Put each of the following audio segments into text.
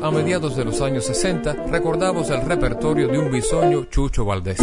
A mediados de los años 60 recordamos el repertorio de un bisoño Chucho Valdés.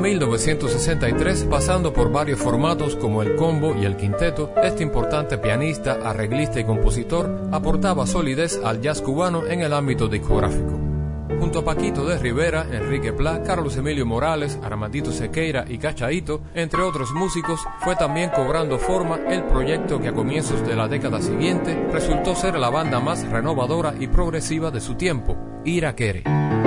1963, pasando por varios formatos como el combo y el quinteto, este importante pianista, arreglista y compositor aportaba solidez al jazz cubano en el ámbito discográfico. Junto a Paquito de Rivera, Enrique Pla, Carlos Emilio Morales, Armandito Sequeira y Cachaito, entre otros músicos, fue también cobrando forma el proyecto que a comienzos de la década siguiente resultó ser la banda más renovadora y progresiva de su tiempo, Iraquere. las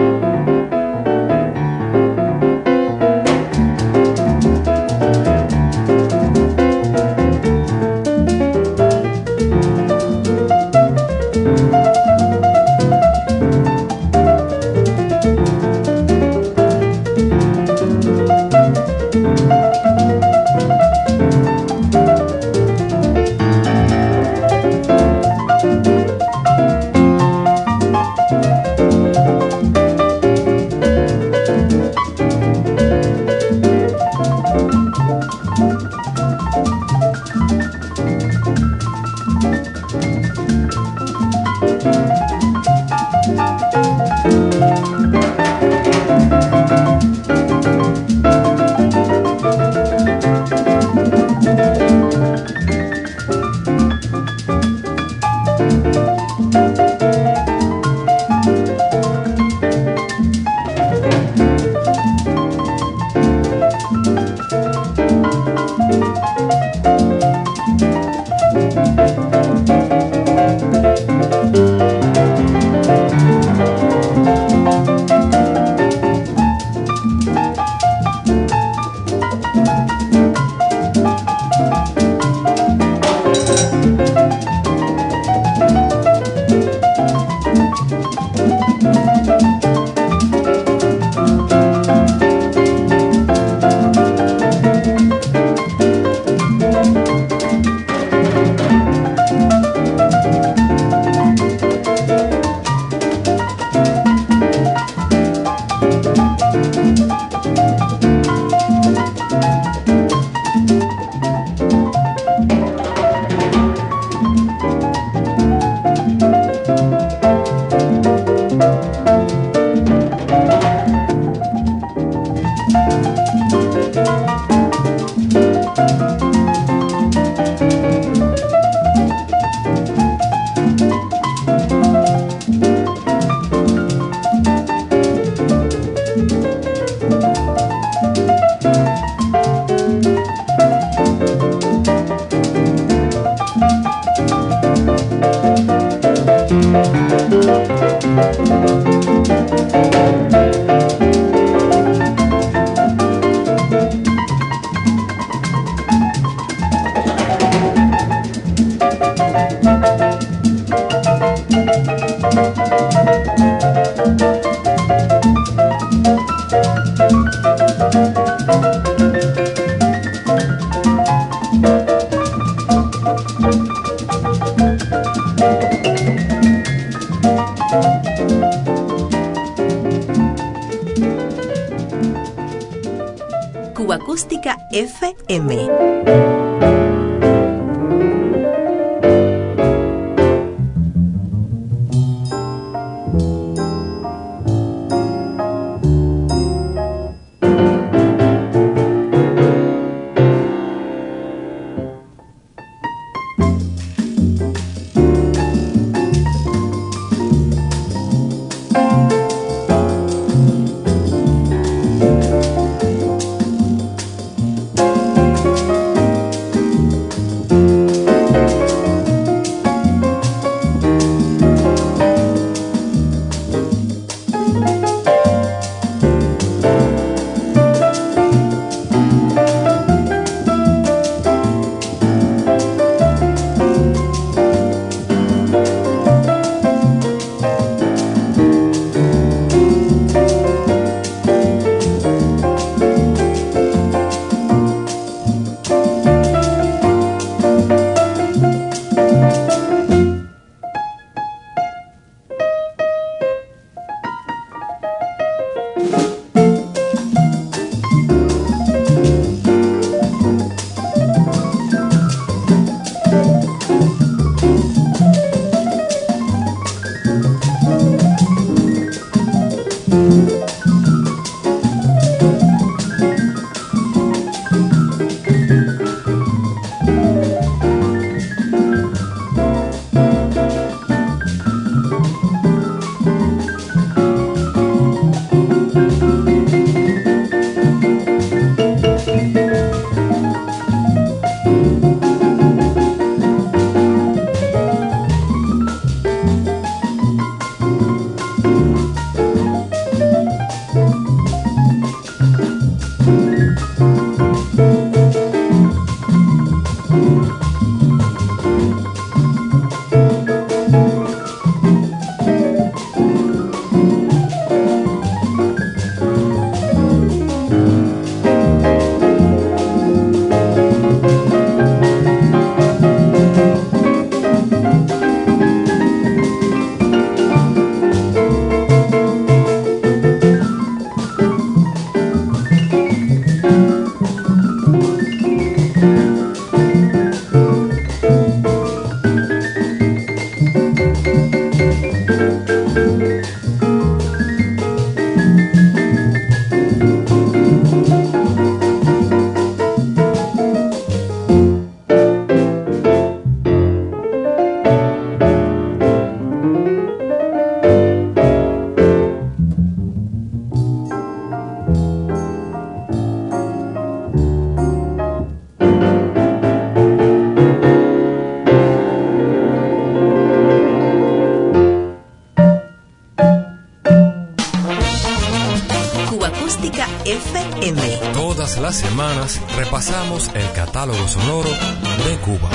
catálogo sonoro de Cuba.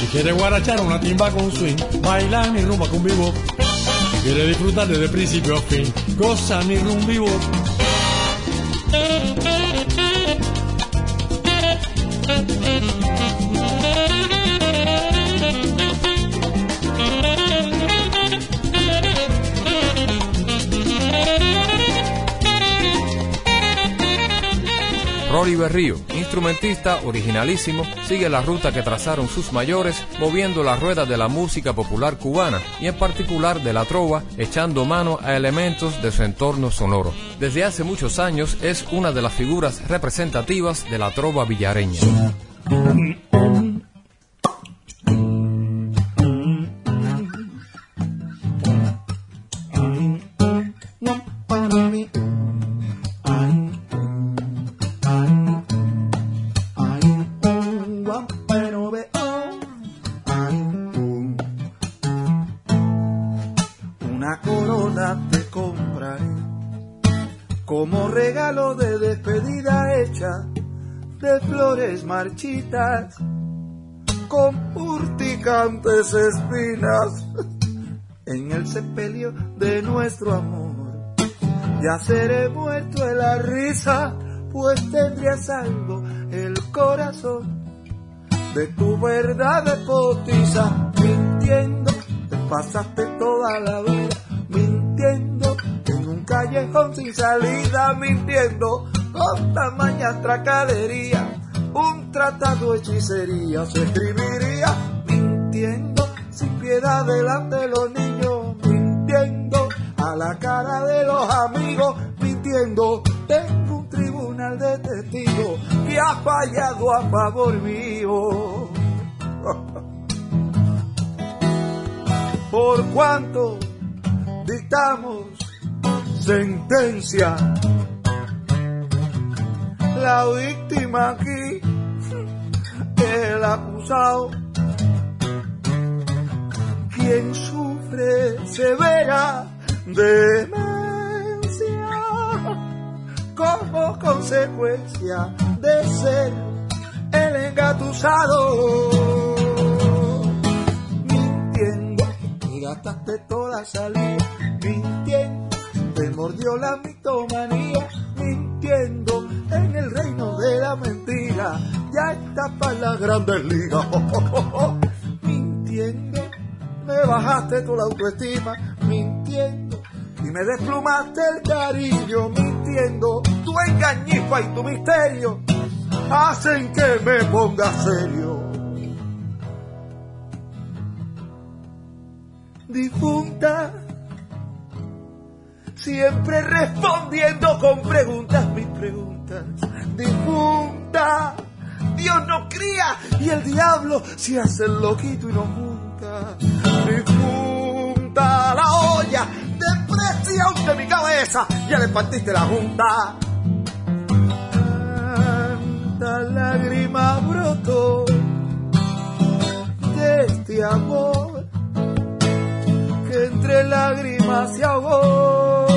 Si quiere guarachar una timba con swing, bailar mi rumba con vivo. Si quiere disfrutar desde principio a fin, goza mi rumba vivo. Rolly Berrío, instrumentista originalísimo, sigue la ruta que trazaron sus mayores, moviendo las ruedas de la música popular cubana y en particular de la trova, echando mano a elementos de su entorno sonoro. Desde hace muchos años es una de las figuras representativas de la trova villareña. Marchitas con urticantes espinas en el sepelio de nuestro amor. Ya seré muerto de la risa, pues tendría salvo el corazón de tu verdad de potiza, mintiendo, te pasaste toda la vida mintiendo en un callejón sin salida, mintiendo con tamaña tracalería un tratado hechicería se escribiría mintiendo sin piedad delante de los niños, mintiendo a la cara de los amigos, mintiendo. Tengo un tribunal de testigos que ha fallado a favor mío. Por cuanto dictamos sentencia la víctima aquí el acusado, quien sufre severa demencia como consecuencia de ser el engatusado. Mintiendo, y gastaste toda salida, mintiendo, te mordió la mitomanía, mintiendo en el reino de la mentira. Ya está para la grandes ligas. mintiendo, me bajaste tu autoestima, mintiendo, y me desplumaste el cariño, mintiendo, tu engañifa y tu misterio. Hacen que me ponga serio. Difunta, siempre respondiendo con preguntas, preguntas. Difunta, Dios no cría y el diablo se hace el loquito y nos junta. junta la olla de presión de mi cabeza, ya le partiste la junta. Tanta lágrima brotó de este amor que entre lágrimas se ahogó.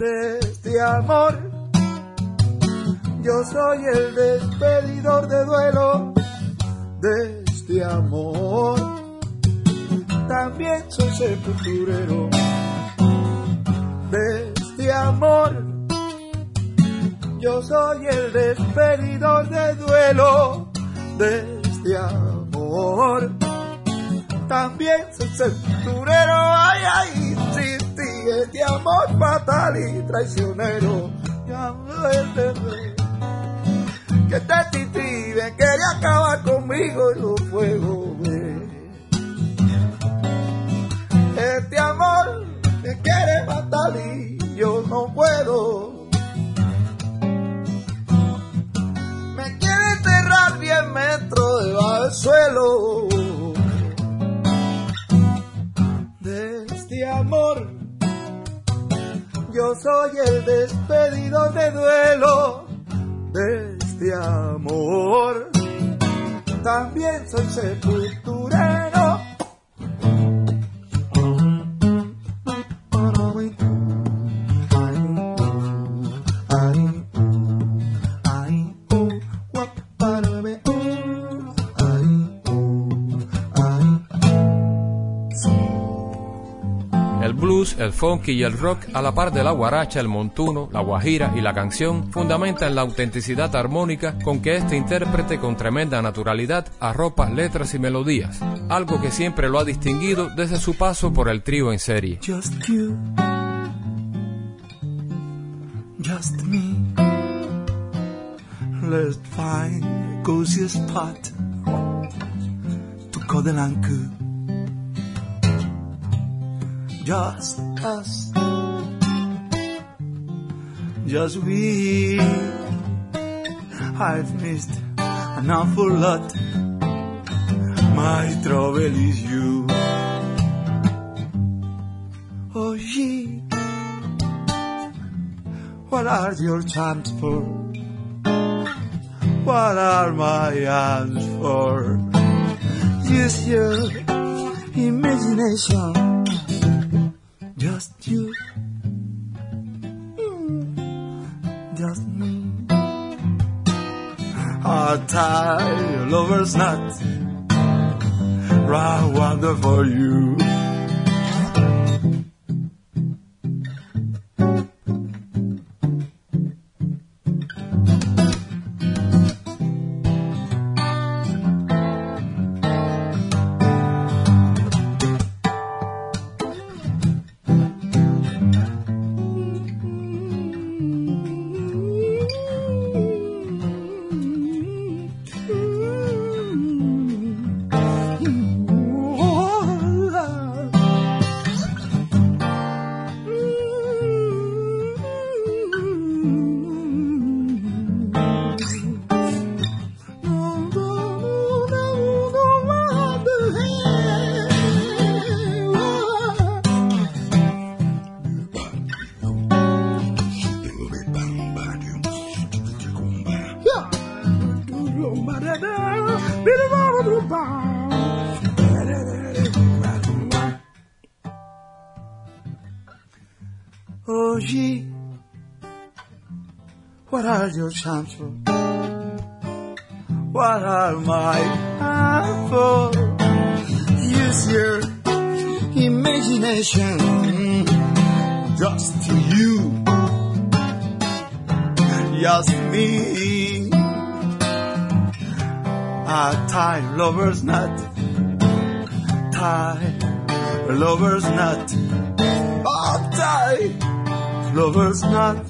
De este amor yo soy el despedidor de duelo de este amor. También soy sepulturero de este amor. Yo soy el despedidor de duelo de este amor. También soy sepulturero, ay, ay, este amor fatal y traicionero. Que te titiben, quería acabar conmigo en los fuegos. Este amor me quiere matar y yo no puedo. Me quiere enterrar 10 metros debajo del suelo. De este amor, yo soy el despedido de duelo. De de amor. También soy sepulturero. El funky y el rock, a la par de la guaracha, el montuno, la guajira y la canción, fundamentan la autenticidad armónica con que este intérprete con tremenda naturalidad arropa letras y melodías, algo que siempre lo ha distinguido desde su paso por el trío en serie. Just you, just me. Let's find a cozy spot to. Just us, just we. I've missed an awful lot. My trouble is you. Oh, ye. What are your charms for? What are my hands for? Use your imagination. A tie lover's knot. Right for you. Your charms for? What are my hands for? Use your imagination. Just you, just me. A time lover's knot, tie lover's knot, a tie lover's knot.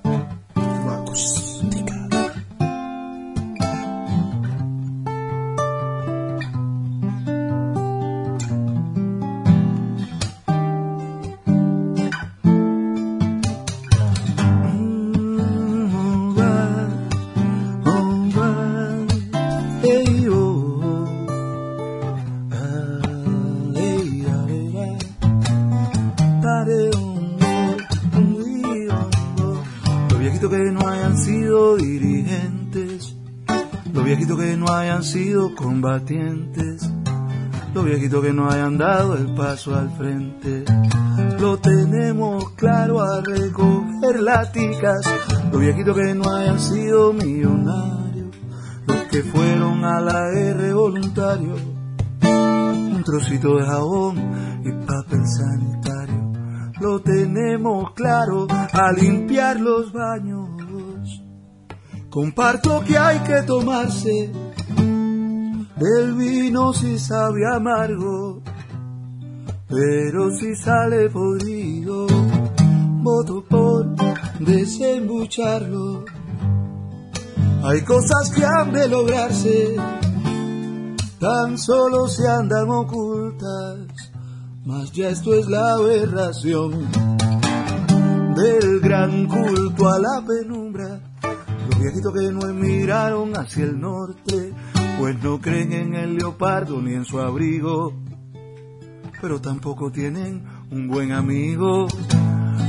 Los viejitos que no hayan sido dirigentes, los viejitos que no hayan sido combatientes, los viejitos que no hayan dado el paso al frente, lo tenemos claro a recoger laticas, los viejitos que no hayan sido millonarios, los que fueron a la R voluntario, un trocito de jabón y papel sanitario, lo tenemos claro a limpiar los baños. Comparto que hay que tomarse el vino si sabe amargo, pero si sale podrido, voto por desembucharlo. Hay cosas que han de lograrse, tan solo se andan ocultas, mas ya esto es la aberración del gran culto a la penumbra. Los viejitos que no emigraron hacia el norte, pues no creen en el leopardo ni en su abrigo, pero tampoco tienen un buen amigo.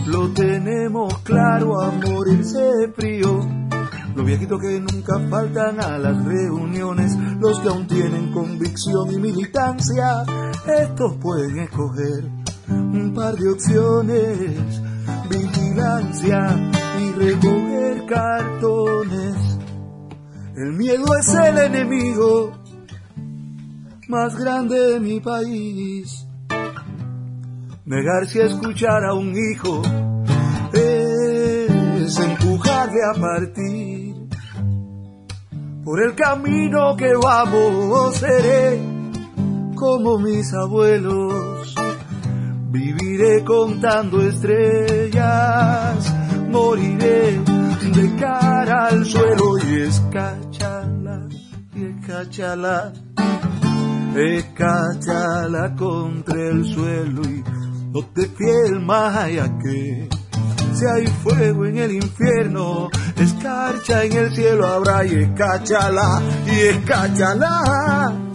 Lo tenemos claro a morirse de frío, los viejitos que nunca faltan a las reuniones, los que aún tienen convicción y militancia, estos pueden escoger un par de opciones, vigilancia y recoger cartones. El miedo es el enemigo más grande de mi país. Negarse a escuchar a un hijo es empujarle a partir. Por el camino que vamos seré como mis abuelos. Viviré contando estrellas, moriré de cara al suelo y escachala, y escachala, escachala contra el suelo y no te fiel más allá que si hay fuego en el infierno, escarcha en el cielo habrá y escáchala, y escáchala.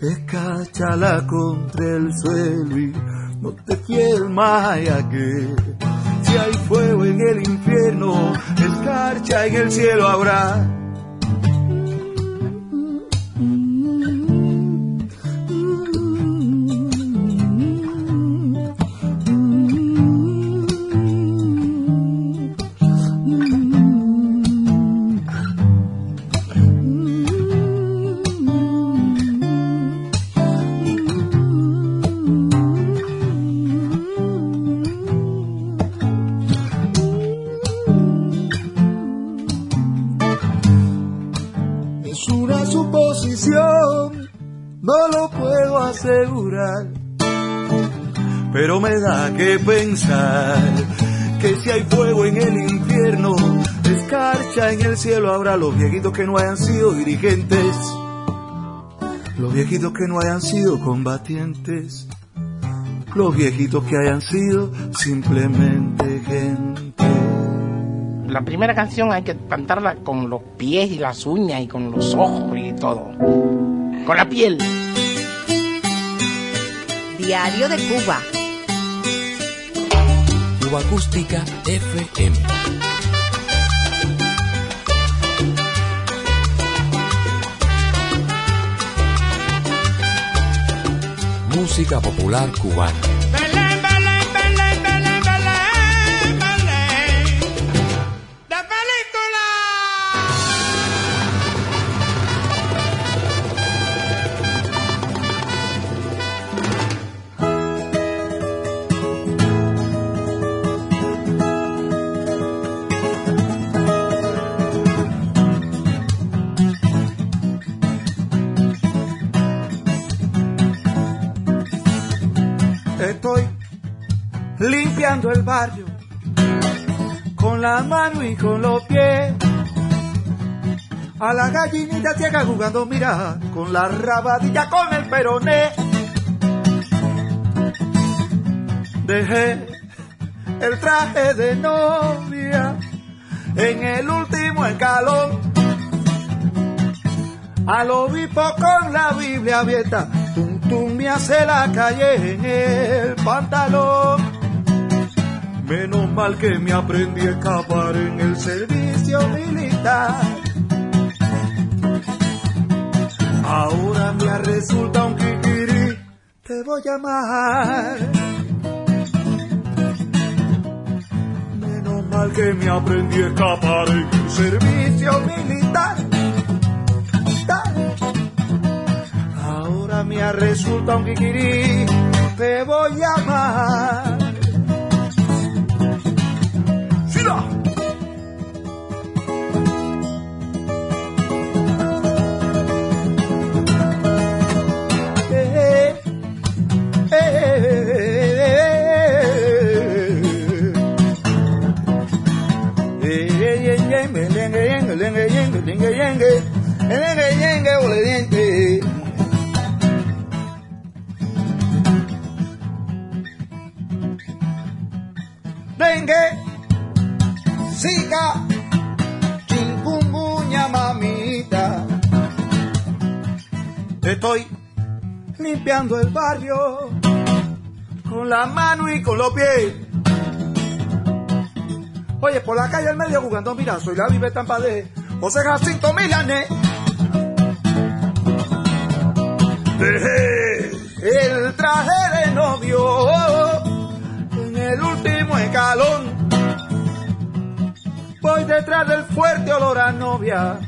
Escáchala contra el suelo y no te fiel allá que si hay fuego en el infierno, escarcha en el cielo habrá. Da que pensar que si hay fuego en el infierno, escarcha en el cielo habrá los viejitos que no hayan sido dirigentes, los viejitos que no hayan sido combatientes, los viejitos que hayan sido simplemente gente. La primera canción hay que cantarla con los pies y las uñas y con los ojos y todo. Con la piel. Diario de Cuba. Acústica FM. Música popular cubana. El barrio con la mano y con los pies. A la gallinita ciega jugando, mira, con la rabadilla, con el peroné. Dejé el traje de novia en el último escalón. Al obispo con la Biblia abierta, tum tum me hace la calle en el pantalón. Menos mal que me aprendí a escapar en el servicio militar. Ahora me resulta un kikiri, te voy a amar. Menos mal que me aprendí a escapar en el servicio militar. Ahora me resulta un kikiri, te voy a amar. Estoy limpiando el barrio con la mano y con los pies Oye, por la calle al medio jugando, mira, soy la vive Tampa de José Jacinto Milanes. Dejé el traje de novio en el último escalón. Voy detrás del fuerte olor a novia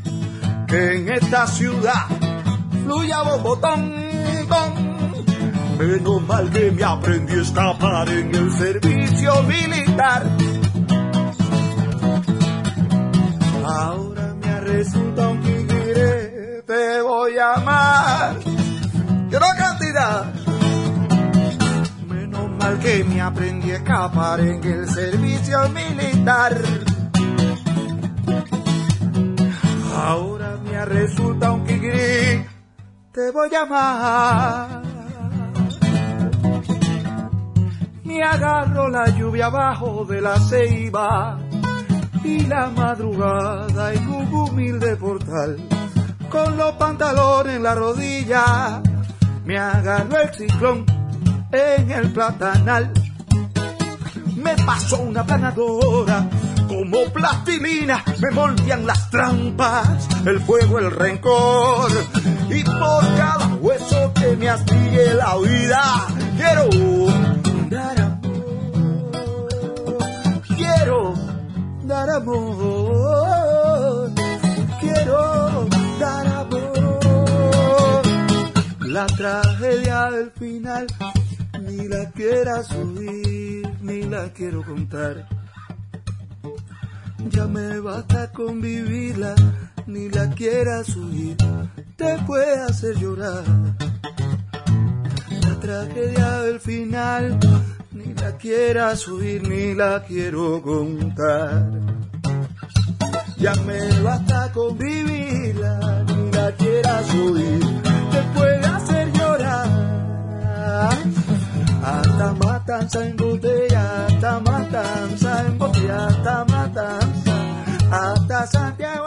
que en esta ciudad fluye a botón. Menos mal que me aprendí a escapar en el servicio militar. Ahora me resulta un tigre, te voy a amar. Quiero cantidad. Menos mal que me aprendí a escapar en el servicio militar. Ahora me resulta un tigre, te voy a amar. Me agarro la lluvia abajo de la ceiba y la madrugada en un humilde portal con los pantalones en la rodilla. Me agarró el ciclón en el platanal. Me pasó una planadora como plastilina me moldean las trampas el fuego el rencor y por cada hueso que me astille la vida quiero dar amor quiero dar amor, quiero dar amor. La tragedia del final ni la quiera subir, ni la quiero contar. Ya me basta con vivirla, ni la quiera subir, te puede hacer llorar. La tragedia del final ni la quiera subir ni la quiero contar. Ya me basta con vivirla, ni la quiera subir, te puede hacer llorar. Hasta matanza en botella, hasta matanza en botella, hasta matanza, hasta Santiago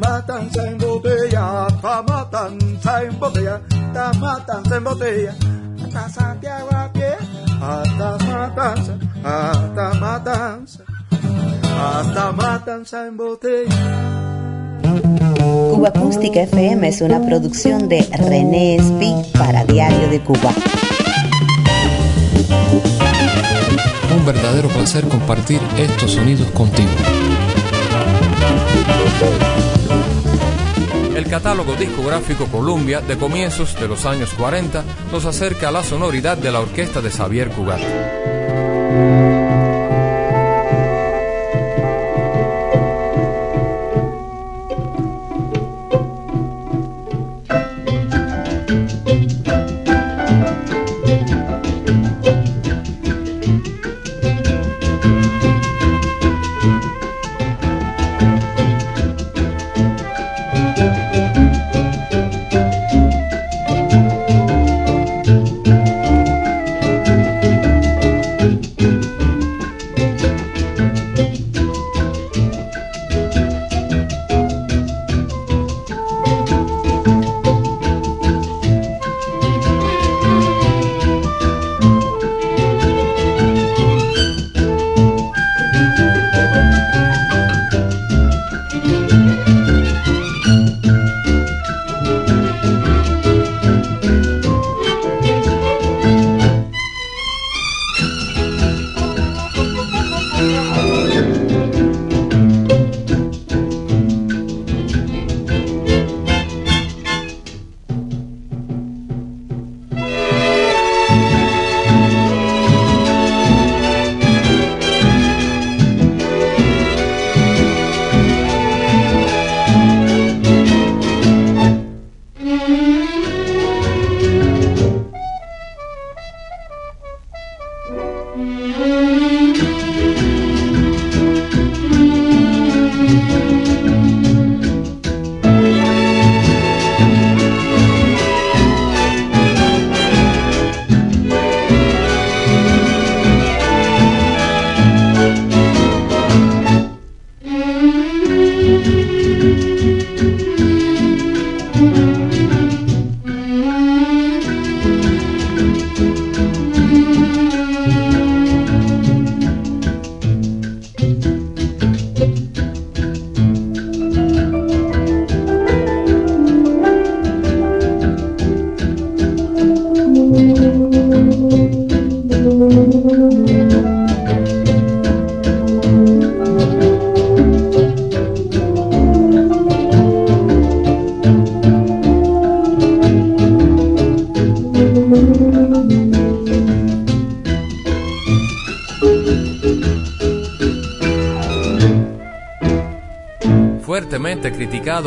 matanza en botella, hasta matanza en botella, hasta matanza en botella, hasta Santiago a pie hasta matanza, hasta matanza, hasta matanza en botella. Cuba Acústica FM es una producción de René Speak para Diario de Cuba. Un verdadero placer compartir estos sonidos contigo. El catálogo discográfico Columbia de comienzos de los años 40 nos acerca a la sonoridad de la orquesta de Xavier Cugat.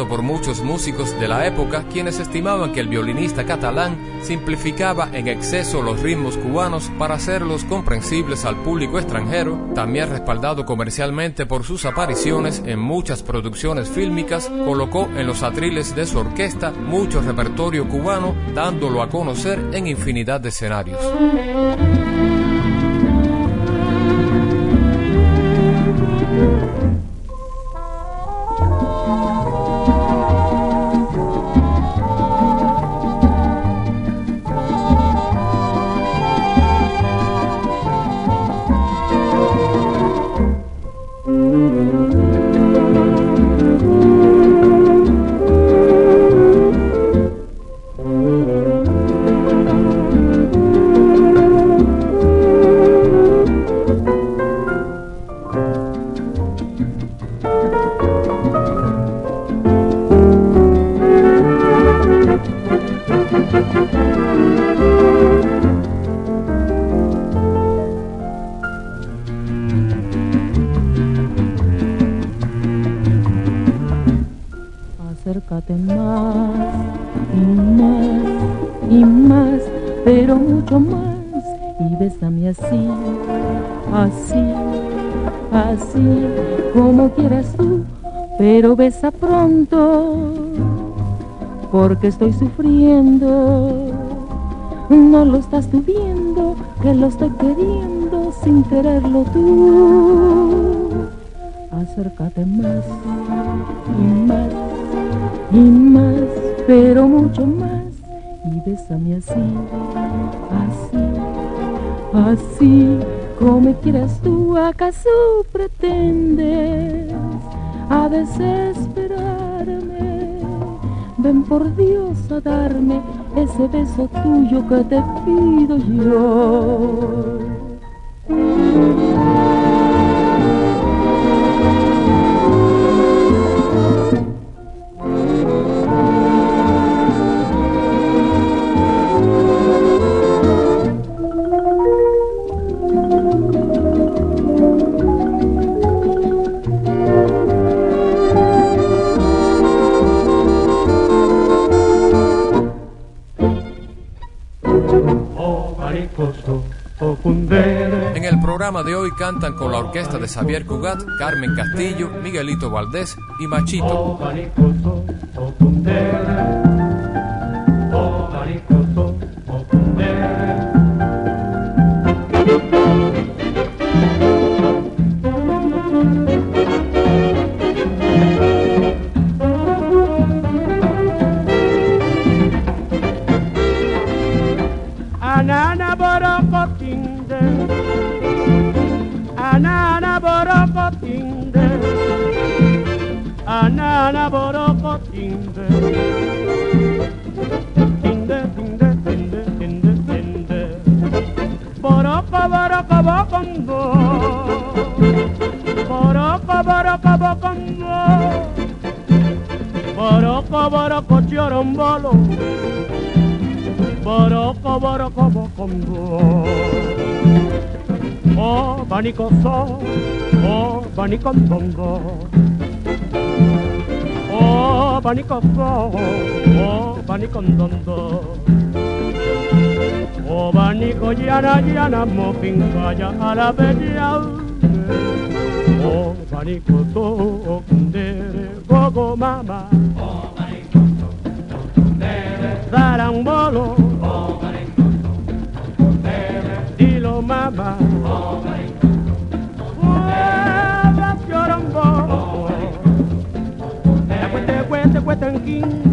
Por muchos músicos de la época, quienes estimaban que el violinista catalán simplificaba en exceso los ritmos cubanos para hacerlos comprensibles al público extranjero, también respaldado comercialmente por sus apariciones en muchas producciones fílmicas, colocó en los atriles de su orquesta mucho repertorio cubano, dándolo a conocer en infinidad de escenarios. Porque estoy sufriendo. No lo estás tú viendo, que lo estoy queriendo sin quererlo tú. Acércate más y más y más, pero mucho más. Y bésame así, así, así, como quieras tú, acaso pretendes a desesperarme. Por Dios a darme ese beso tuyo que te pido yo. De hoy cantan con la orquesta de Xavier Cugat, Carmen Castillo, Miguelito Valdés y Machito. So, oh banikondongo oh banikofo oh banikondondo oh baniko yana yana mo ya ala bedia oh baniko to kundere gogo mama Thank you.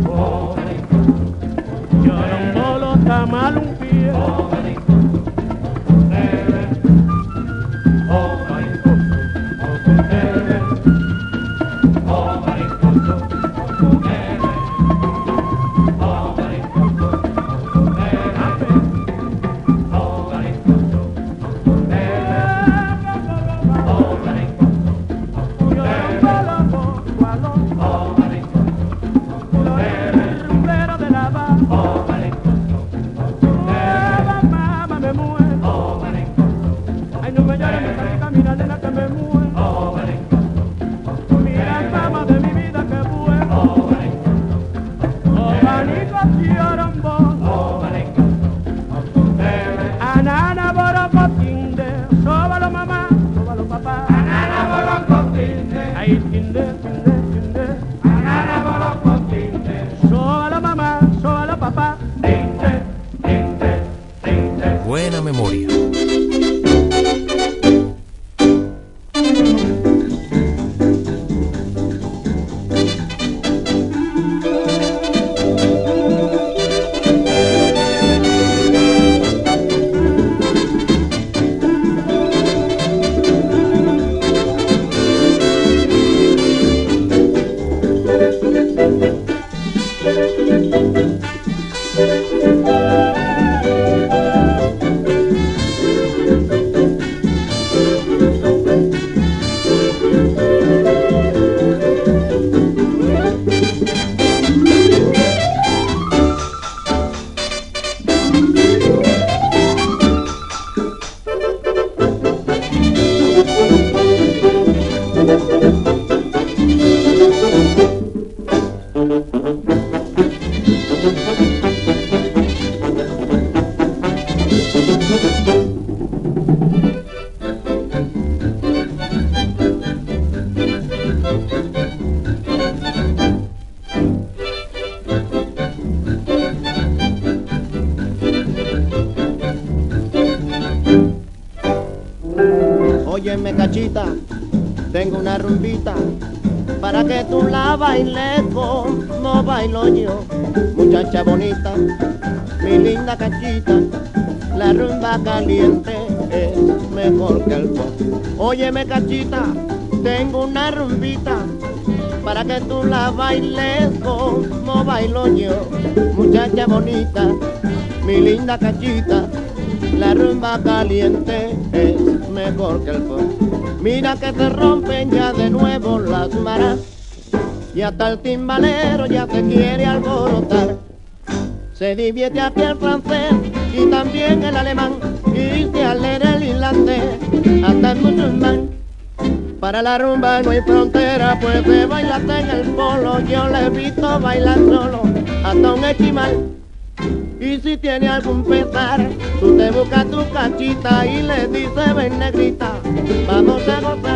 Tengo una rumbita para que tú la bailes como bailo yo, muchacha bonita, mi linda cachita, la rumba caliente es mejor que el pop. Óyeme cachita, tengo una rumbita para que tú la bailes como bailo yo, muchacha bonita, mi linda cachita, la rumba caliente es mejor que el pop. Mira que se rompen ya de nuevo las maras y hasta el timbalero ya se quiere alborotar. Se divierte aquí el francés y también el alemán y se alegra el irlandés hasta el musulmán. Para la rumba no hay frontera, pues se baila en el polo, yo le he visto bailar solo, hasta un esquimal. Y si tiene algún pesar, tú te buscas tu cachita y le dices, ven negrita, vamos a gozar.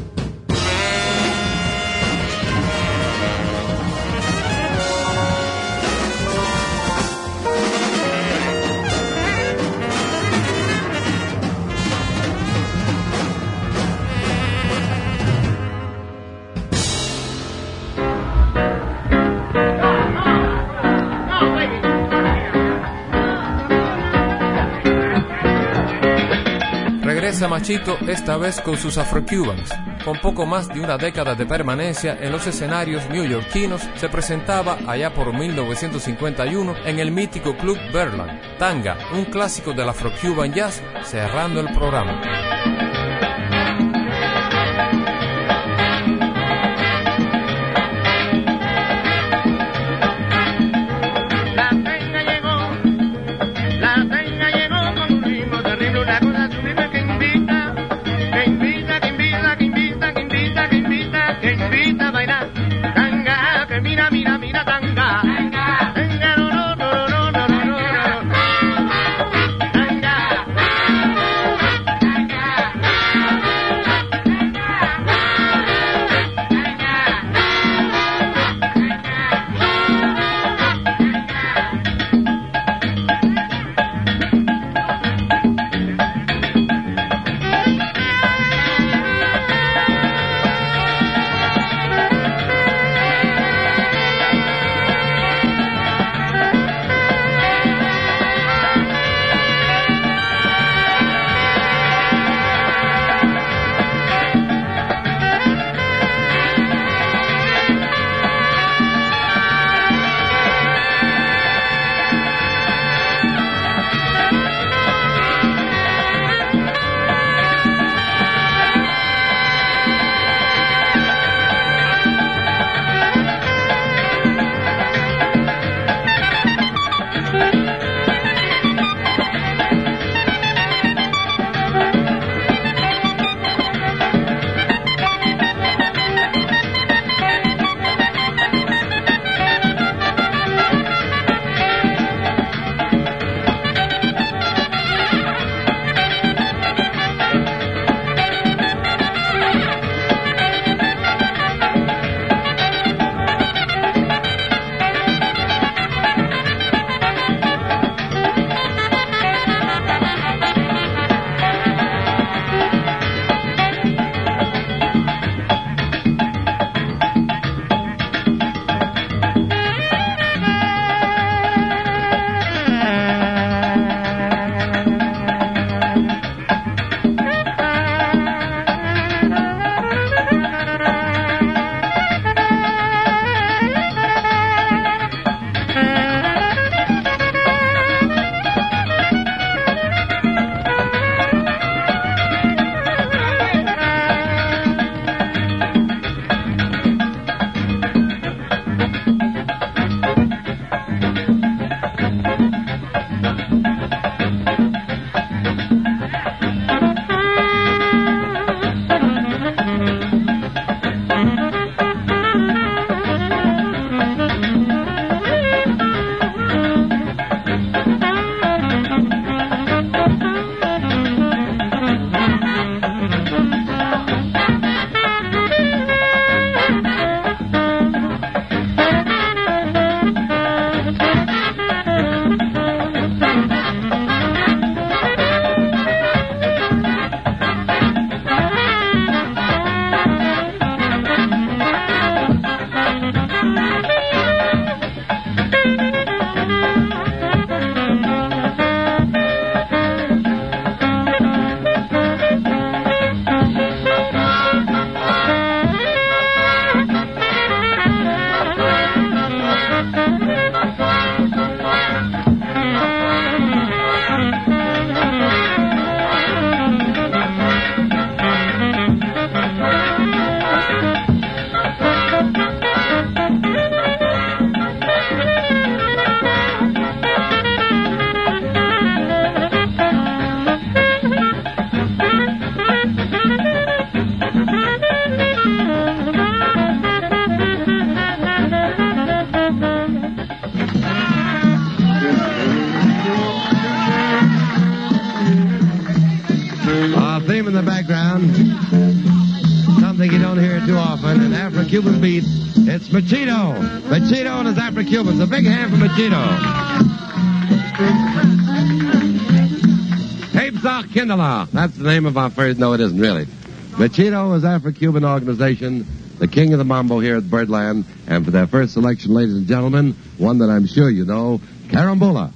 Machito esta vez con sus Afro-Cubans. Con poco más de una década de permanencia en los escenarios neoyorquinos, se presentaba allá por 1951 en el mítico Club Berlin. Tanga, un clásico del Afro-Cuban Jazz, cerrando el programa. That's the name of our first. No, it isn't really. Machito is Afro-Cuban organization, the king of the mambo here at Birdland, and for their first selection, ladies and gentlemen, one that I'm sure you know, Carambola.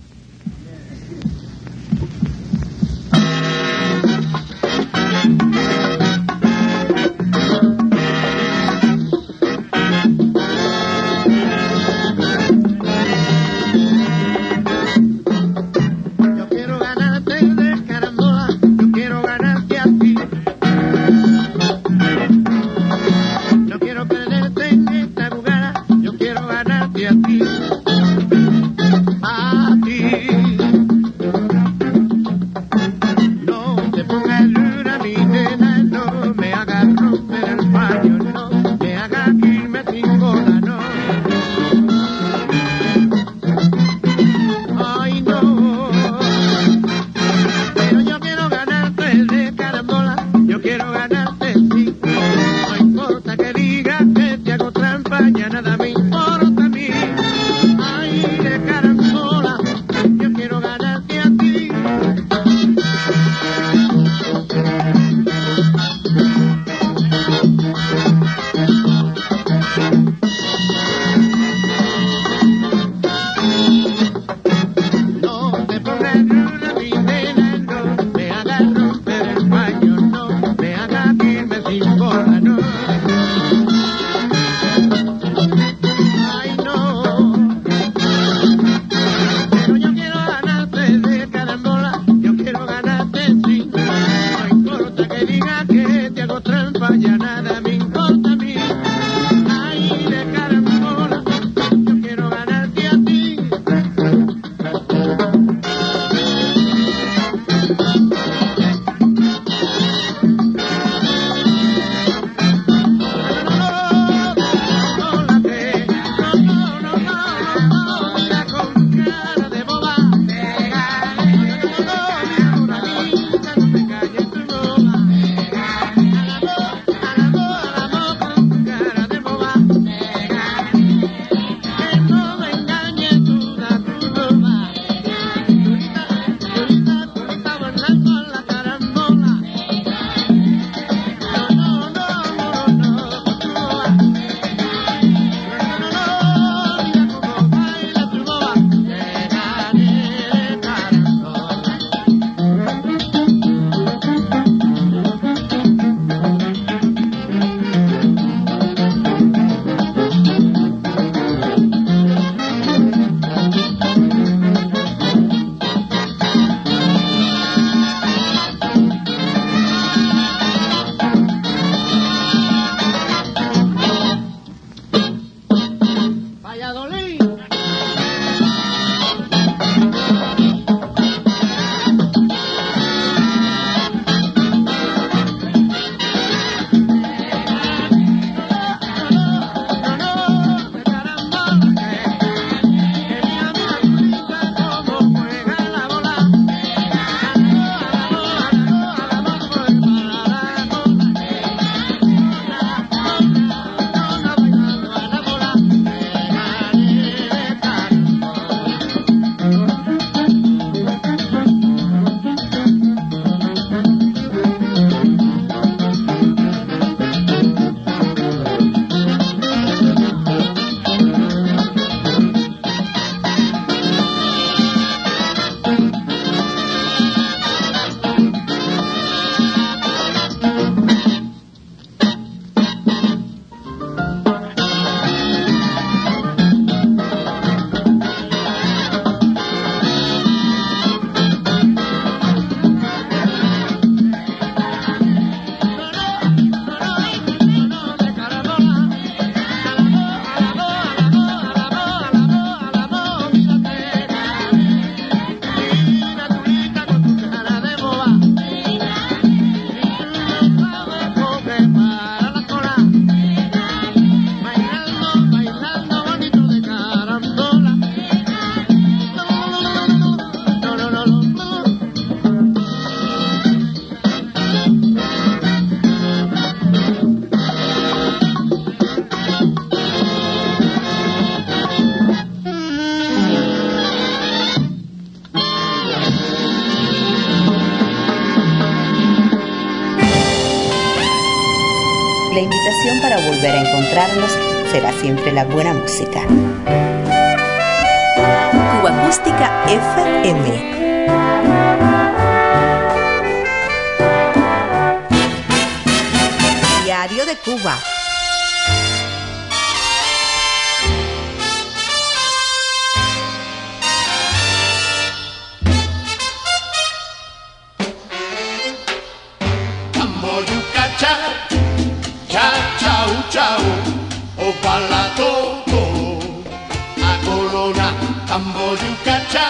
do cha cha,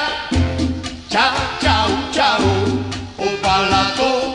cha cha, cha, o.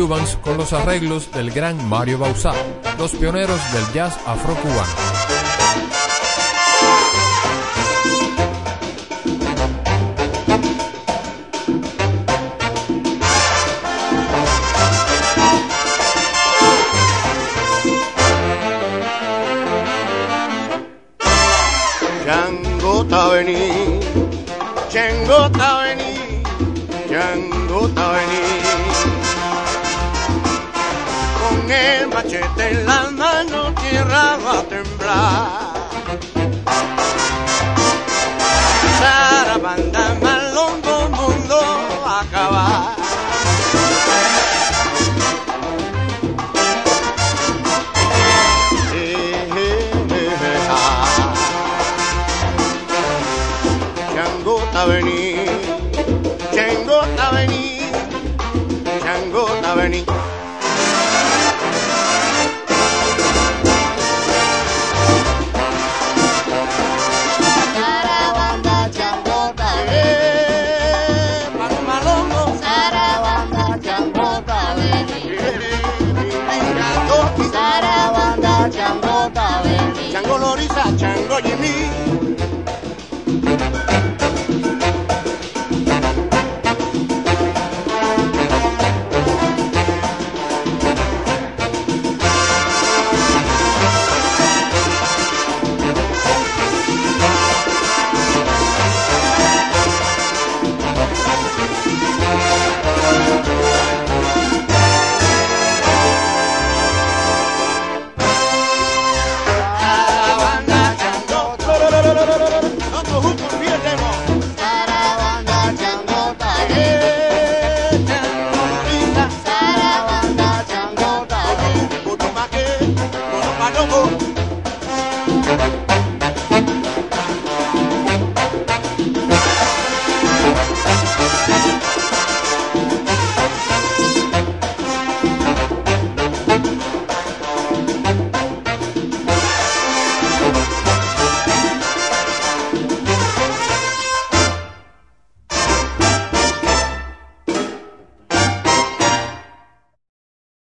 Afro-Cubans con los arreglos del gran Mario Bausá, los pioneros del jazz afro-cubano.